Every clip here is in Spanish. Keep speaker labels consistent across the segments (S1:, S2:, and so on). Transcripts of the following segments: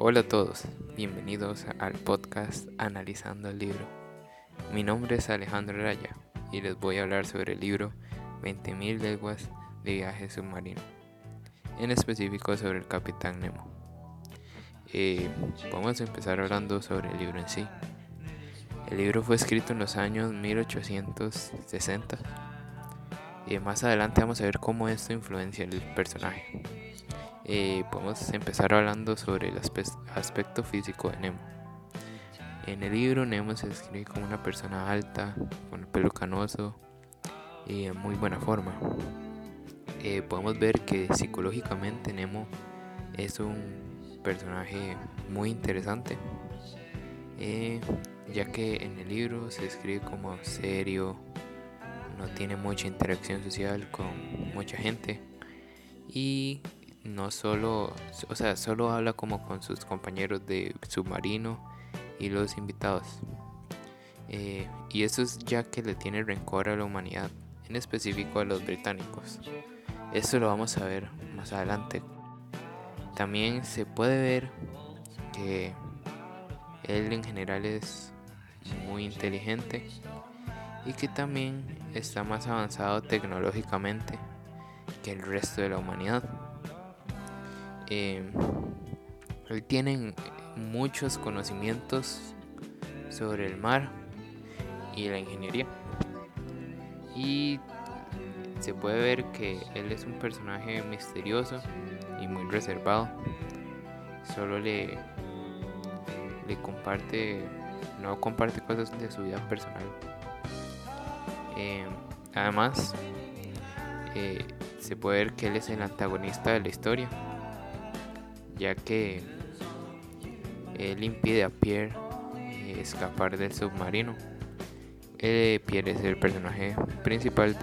S1: Hola a todos, bienvenidos al podcast Analizando el libro. Mi nombre es Alejandro Raya y les voy a hablar sobre el libro 20.000 leguas de viaje submarino, en específico sobre el Capitán Nemo. Eh, vamos a empezar hablando sobre el libro en sí. El libro fue escrito en los años 1860 y más adelante vamos a ver cómo esto influencia el personaje eh, podemos empezar hablando sobre el aspecto físico de Nemo. En el libro Nemo se describe como una persona alta, con el pelo canoso y en muy buena forma. Eh, podemos ver que psicológicamente Nemo es un personaje muy interesante, eh, ya que en el libro se describe como serio, no tiene mucha interacción social con mucha gente y no solo, o sea, solo habla como con sus compañeros de submarino y los invitados. Eh, y eso es ya que le tiene rencor a la humanidad, en específico a los británicos. Esto lo vamos a ver más adelante. También se puede ver que él en general es muy inteligente y que también está más avanzado tecnológicamente que el resto de la humanidad. Eh, tienen muchos conocimientos sobre el mar y la ingeniería. Y se puede ver que él es un personaje misterioso y muy reservado. Solo le, le comparte, no comparte cosas de su vida personal. Eh, además, eh, se puede ver que él es el antagonista de la historia ya que él impide a Pierre eh, escapar del submarino. Pierre es el personaje principal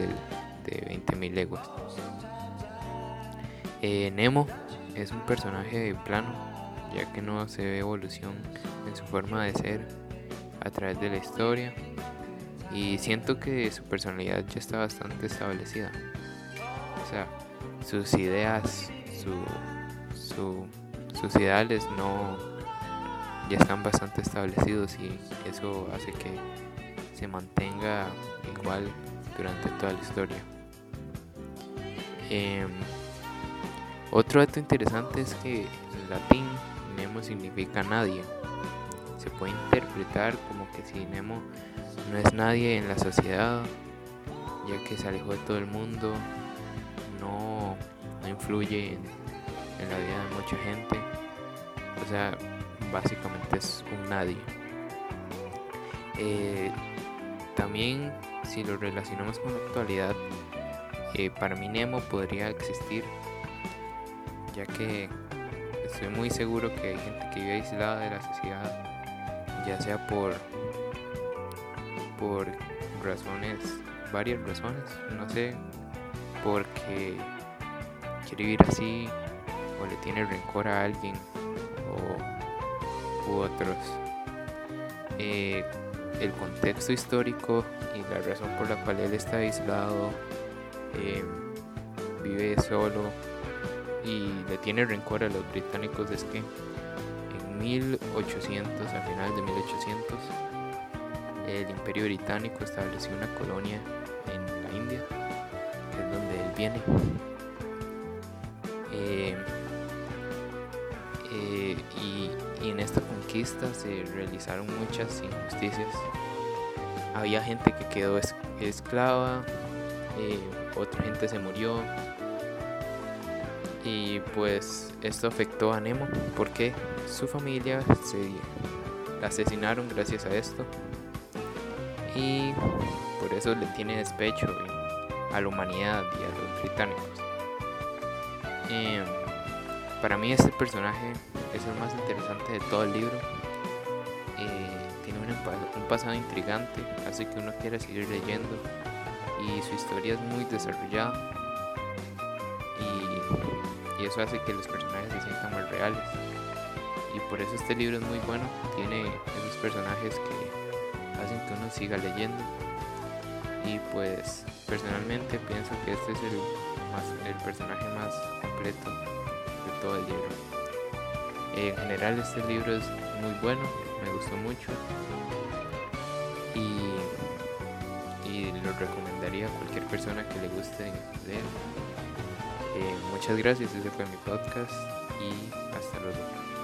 S1: de 20.000 leguas. Eh, Nemo es un personaje plano, ya que no se ve evolución en su forma de ser a través de la historia. Y siento que su personalidad ya está bastante establecida. O sea, sus ideas, su, su sus ideales no ya están bastante establecidos y eso hace que se mantenga igual durante toda la historia. Em, otro dato interesante es que en latín Nemo significa nadie. Se puede interpretar como que si Nemo no es nadie en la sociedad, ya que se alejó de todo el mundo, no, influye en, en la vida de mucha gente. O sea, básicamente es un nadie. Eh, también, si lo relacionamos con la actualidad, para mí Nemo podría existir, ya que estoy muy seguro que hay gente que vive aislada de la sociedad, ya sea por, por razones, varias razones, no sé, porque quiere vivir así o le tiene rencor a alguien u otros. Eh, el contexto histórico y la razón por la cual él está aislado, eh, vive solo y le tiene rencor a los británicos es que en 1800, a final de 1800, el imperio británico estableció una colonia en la India, que es donde él viene. Eh, y, en esta conquista se realizaron muchas injusticias. Había gente que quedó esclava, eh, otra gente se murió. Y pues esto afectó a Nemo porque su familia se asesinaron gracias a esto. Y por eso le tiene despecho a la humanidad y a los británicos. Em, para mí este personaje es el más interesante de todo el libro. Eh, tiene un, pasado intrigante, hace que uno quiera seguir leyendo y su historia es muy desarrollada y, eso hace que los personajes se sientan más reales y por eso este libro es muy bueno. Tiene esos personajes que hacen que uno siga leyendo. Y pues personalmente pienso que este es el, más, el personaje más completo de todo el libro. En general este libro es muy bueno, me gustó mucho y lo recomendaría a cualquier persona que le guste leer. Eh, muchas gracias, ese fue mi podcast y hasta luego.